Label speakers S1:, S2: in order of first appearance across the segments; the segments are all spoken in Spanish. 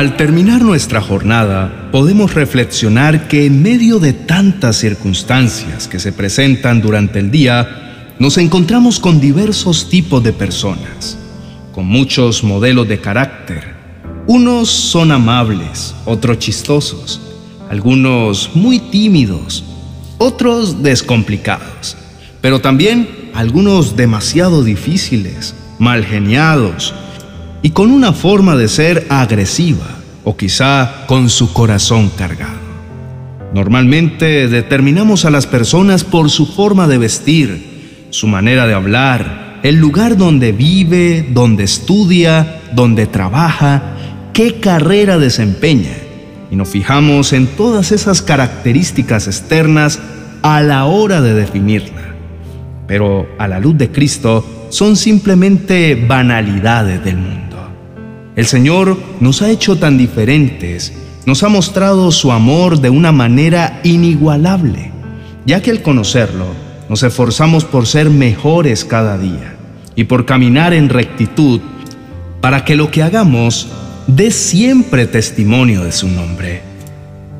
S1: Al terminar nuestra jornada, podemos reflexionar que en medio de tantas circunstancias que se presentan durante el día, nos encontramos con diversos tipos de personas, con muchos modelos de carácter. Unos son amables, otros chistosos, algunos muy tímidos, otros descomplicados, pero también algunos demasiado difíciles, mal geniados, y con una forma de ser agresiva o quizá con su corazón cargado. Normalmente determinamos a las personas por su forma de vestir, su manera de hablar, el lugar donde vive, donde estudia, donde trabaja, qué carrera desempeña. Y nos fijamos en todas esas características externas a la hora de definirla. Pero a la luz de Cristo son simplemente banalidades del mundo. El Señor nos ha hecho tan diferentes, nos ha mostrado su amor de una manera inigualable, ya que al conocerlo nos esforzamos por ser mejores cada día y por caminar en rectitud para que lo que hagamos dé siempre testimonio de su nombre.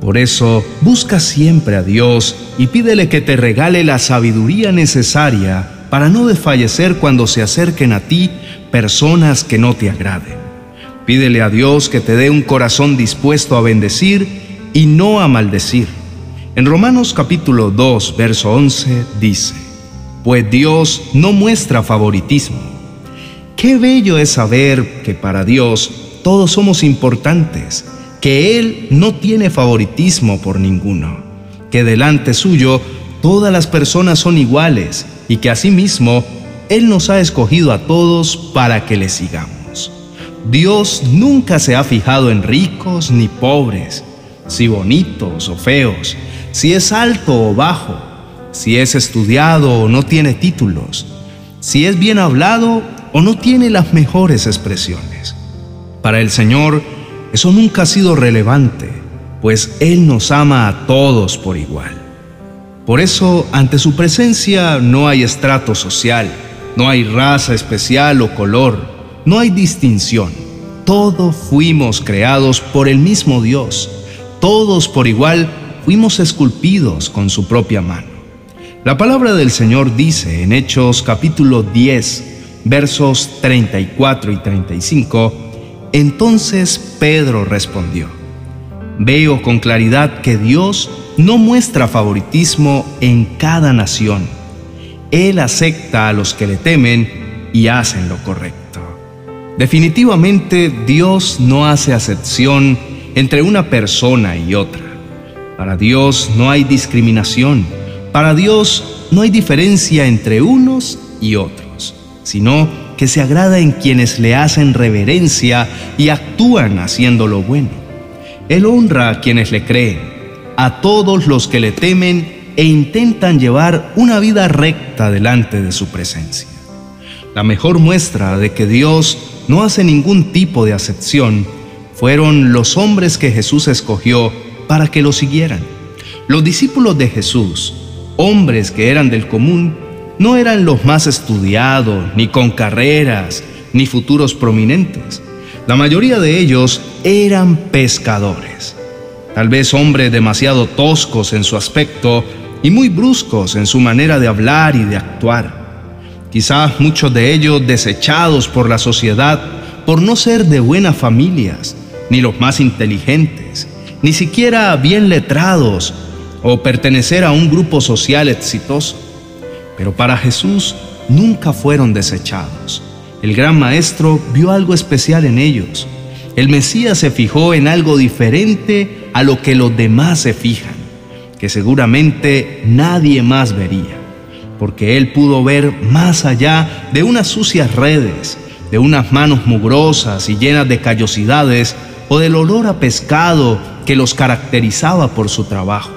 S1: Por eso, busca siempre a Dios y pídele que te regale la sabiduría necesaria para no desfallecer cuando se acerquen a ti personas que no te agraden. Pídele a Dios que te dé un corazón dispuesto a bendecir y no a maldecir. En Romanos capítulo 2, verso 11 dice, Pues Dios no muestra favoritismo. Qué bello es saber que para Dios todos somos importantes, que Él no tiene favoritismo por ninguno, que delante suyo todas las personas son iguales y que asimismo Él nos ha escogido a todos para que le sigamos. Dios nunca se ha fijado en ricos ni pobres, si bonitos o feos, si es alto o bajo, si es estudiado o no tiene títulos, si es bien hablado o no tiene las mejores expresiones. Para el Señor, eso nunca ha sido relevante, pues Él nos ama a todos por igual. Por eso, ante su presencia no hay estrato social, no hay raza especial o color, no hay distinción. Todos fuimos creados por el mismo Dios. Todos por igual fuimos esculpidos con su propia mano. La palabra del Señor dice en Hechos capítulo 10, versos 34 y 35, entonces Pedro respondió, veo con claridad que Dios no muestra favoritismo en cada nación. Él acepta a los que le temen y hacen lo correcto. Definitivamente Dios no hace acepción entre una persona y otra. Para Dios no hay discriminación. Para Dios no hay diferencia entre unos y otros, sino que se agrada en quienes le hacen reverencia y actúan haciendo lo bueno. Él honra a quienes le creen, a todos los que le temen e intentan llevar una vida recta delante de su presencia. La mejor muestra de que Dios no hace ningún tipo de acepción, fueron los hombres que Jesús escogió para que lo siguieran. Los discípulos de Jesús, hombres que eran del común, no eran los más estudiados, ni con carreras, ni futuros prominentes. La mayoría de ellos eran pescadores. Tal vez hombres demasiado toscos en su aspecto y muy bruscos en su manera de hablar y de actuar. Quizás muchos de ellos desechados por la sociedad por no ser de buenas familias, ni los más inteligentes, ni siquiera bien letrados o pertenecer a un grupo social exitoso. Pero para Jesús nunca fueron desechados. El gran maestro vio algo especial en ellos. El Mesías se fijó en algo diferente a lo que los demás se fijan, que seguramente nadie más vería porque él pudo ver más allá de unas sucias redes, de unas manos mugrosas y llenas de callosidades o del olor a pescado que los caracterizaba por su trabajo.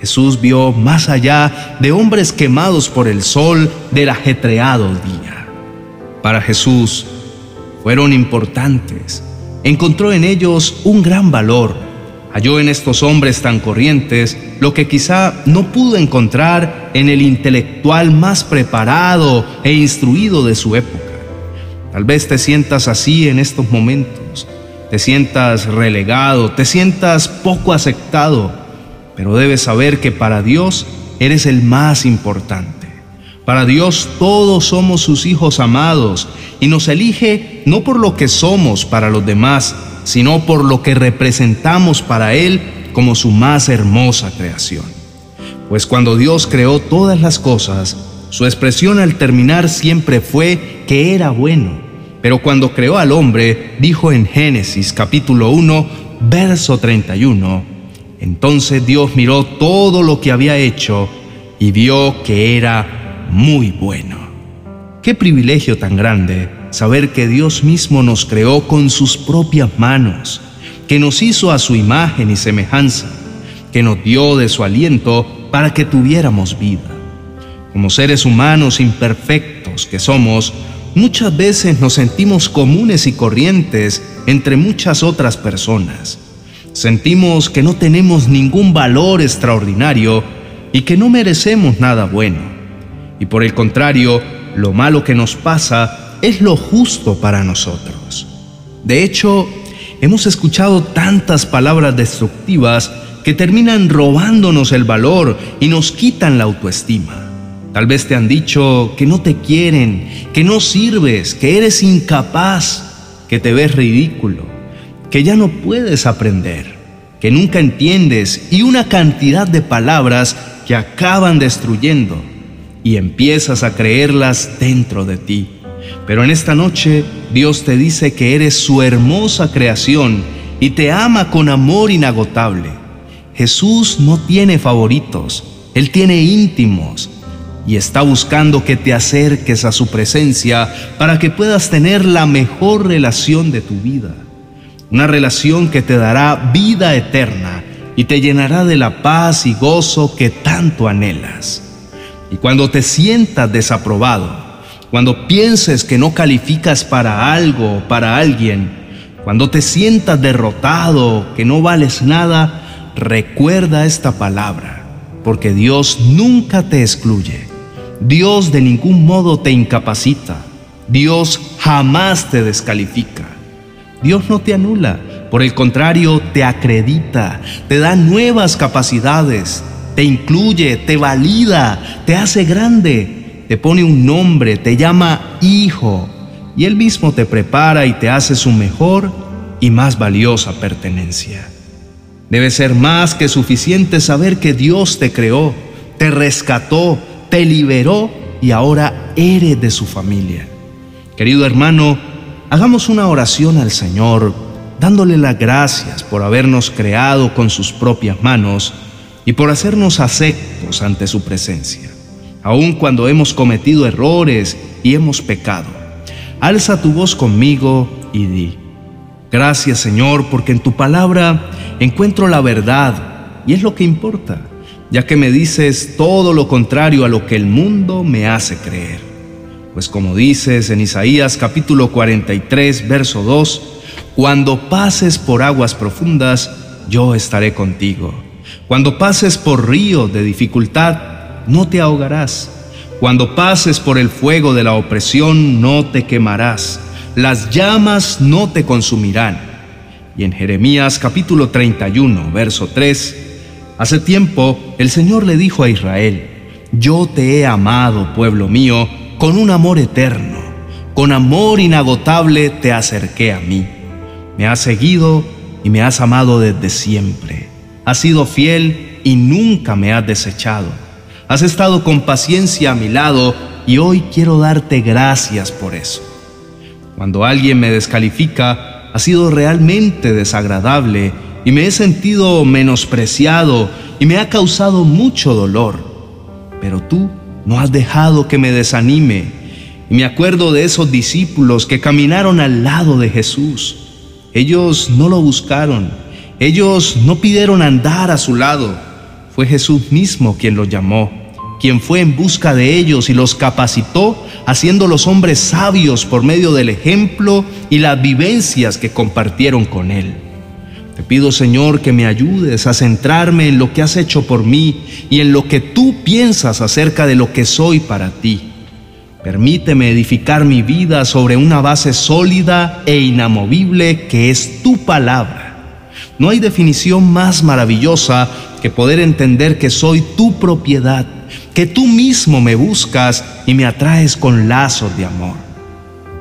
S1: Jesús vio más allá de hombres quemados por el sol del ajetreado día. Para Jesús fueron importantes. Encontró en ellos un gran valor Halló en estos hombres tan corrientes lo que quizá no pudo encontrar en el intelectual más preparado e instruido de su época. Tal vez te sientas así en estos momentos. te sientas relegado, te sientas poco aceptado, pero debes saber que para Dios eres el más importante. Para Dios todos somos sus hijos amados y nos elige no por lo que somos para los demás, sino por lo que representamos para Él como su más hermosa creación. Pues cuando Dios creó todas las cosas, su expresión al terminar siempre fue que era bueno. Pero cuando creó al hombre, dijo en Génesis capítulo 1, verso 31, entonces Dios miró todo lo que había hecho y vio que era muy bueno. Qué privilegio tan grande saber que Dios mismo nos creó con sus propias manos, que nos hizo a su imagen y semejanza, que nos dio de su aliento para que tuviéramos vida. Como seres humanos imperfectos que somos, muchas veces nos sentimos comunes y corrientes entre muchas otras personas. Sentimos que no tenemos ningún valor extraordinario y que no merecemos nada bueno. Y por el contrario, lo malo que nos pasa es lo justo para nosotros. De hecho, hemos escuchado tantas palabras destructivas que terminan robándonos el valor y nos quitan la autoestima. Tal vez te han dicho que no te quieren, que no sirves, que eres incapaz, que te ves ridículo, que ya no puedes aprender, que nunca entiendes y una cantidad de palabras que acaban destruyendo y empiezas a creerlas dentro de ti. Pero en esta noche Dios te dice que eres su hermosa creación y te ama con amor inagotable. Jesús no tiene favoritos, Él tiene íntimos y está buscando que te acerques a su presencia para que puedas tener la mejor relación de tu vida. Una relación que te dará vida eterna y te llenará de la paz y gozo que tanto anhelas. Y cuando te sientas desaprobado, cuando pienses que no calificas para algo o para alguien, cuando te sientas derrotado, que no vales nada, recuerda esta palabra, porque Dios nunca te excluye. Dios de ningún modo te incapacita. Dios jamás te descalifica. Dios no te anula, por el contrario, te acredita, te da nuevas capacidades, te incluye, te valida, te hace grande, te pone un nombre, te llama hijo, y Él mismo te prepara y te hace su mejor y más valiosa pertenencia. Debe ser más que suficiente saber que Dios te creó, te rescató, te liberó y ahora eres de su familia. Querido hermano, hagamos una oración al Señor, dándole las gracias por habernos creado con sus propias manos y por hacernos aceptos ante su presencia, aun cuando hemos cometido errores y hemos pecado. Alza tu voz conmigo y di, gracias Señor, porque en tu palabra encuentro la verdad y es lo que importa ya que me dices todo lo contrario a lo que el mundo me hace creer. Pues como dices en Isaías capítulo 43, verso 2, cuando pases por aguas profundas, yo estaré contigo. Cuando pases por río de dificultad, no te ahogarás. Cuando pases por el fuego de la opresión, no te quemarás. Las llamas no te consumirán. Y en Jeremías capítulo 31, verso 3, Hace tiempo el Señor le dijo a Israel, yo te he amado, pueblo mío, con un amor eterno, con amor inagotable te acerqué a mí. Me has seguido y me has amado desde siempre. Has sido fiel y nunca me has desechado. Has estado con paciencia a mi lado y hoy quiero darte gracias por eso. Cuando alguien me descalifica, ha sido realmente desagradable y me he sentido menospreciado y me ha causado mucho dolor. Pero tú no has dejado que me desanime. Y me acuerdo de esos discípulos que caminaron al lado de Jesús. Ellos no lo buscaron. Ellos no pidieron andar a su lado. Fue Jesús mismo quien los llamó, quien fue en busca de ellos y los capacitó, haciendo los hombres sabios por medio del ejemplo y las vivencias que compartieron con él. Te pido, Señor, que me ayudes a centrarme en lo que has hecho por mí y en lo que tú piensas acerca de lo que soy para ti. Permíteme edificar mi vida sobre una base sólida e inamovible que es tu palabra. No hay definición más maravillosa que poder entender que soy tu propiedad, que tú mismo me buscas y me atraes con lazos de amor.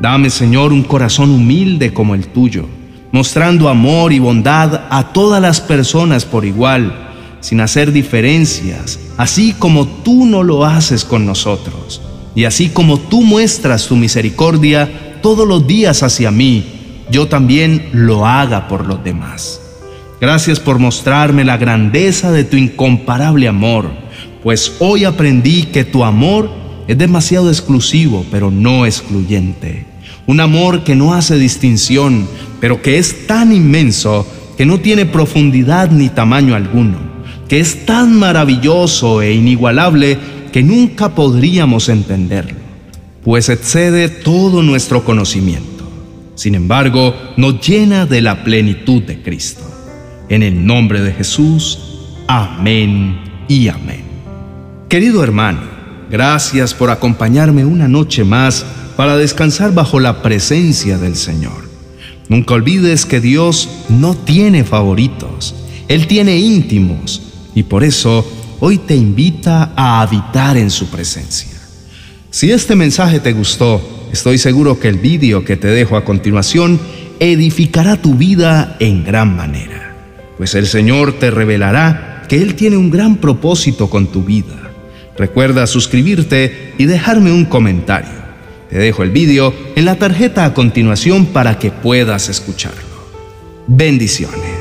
S1: Dame, Señor, un corazón humilde como el tuyo, mostrando amor y bondad a todas las personas por igual, sin hacer diferencias, así como tú no lo haces con nosotros. Y así como tú muestras tu misericordia todos los días hacia mí, yo también lo haga por los demás. Gracias por mostrarme la grandeza de tu incomparable amor, pues hoy aprendí que tu amor es demasiado exclusivo, pero no excluyente. Un amor que no hace distinción, pero que es tan inmenso que no tiene profundidad ni tamaño alguno, que es tan maravilloso e inigualable que nunca podríamos entenderlo, pues excede todo nuestro conocimiento. Sin embargo, nos llena de la plenitud de Cristo. En el nombre de Jesús, amén y amén. Querido hermano, gracias por acompañarme una noche más para descansar bajo la presencia del Señor. Nunca olvides que Dios no tiene favoritos, Él tiene íntimos y por eso hoy te invita a habitar en su presencia. Si este mensaje te gustó, estoy seguro que el vídeo que te dejo a continuación edificará tu vida en gran manera, pues el Señor te revelará que Él tiene un gran propósito con tu vida. Recuerda suscribirte y dejarme un comentario. Te dejo el vídeo en la tarjeta a continuación para que puedas escucharlo. Bendiciones.